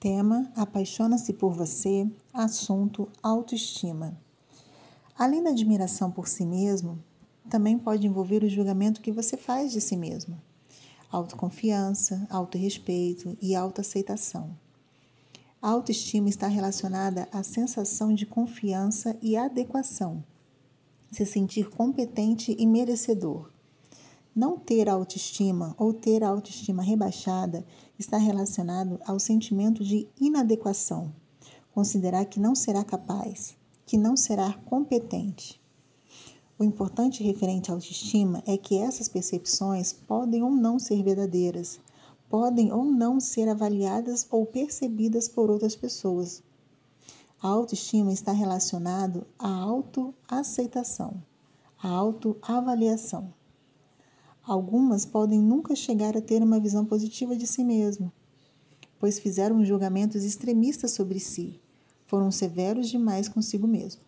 Tema: Apaixona-se por você. Assunto: autoestima. Além da admiração por si mesmo, também pode envolver o julgamento que você faz de si mesmo. Autoconfiança, autorrespeito e autoaceitação. A autoestima está relacionada à sensação de confiança e adequação, se sentir competente e merecedor. Não ter autoestima ou ter autoestima rebaixada está relacionado ao sentimento de inadequação, considerar que não será capaz, que não será competente. O importante referente à autoestima é que essas percepções podem ou não ser verdadeiras, podem ou não ser avaliadas ou percebidas por outras pessoas. A autoestima está relacionado à autoaceitação, à autoavaliação. Algumas podem nunca chegar a ter uma visão positiva de si mesmo, pois fizeram julgamentos extremistas sobre si, foram severos demais consigo mesmo.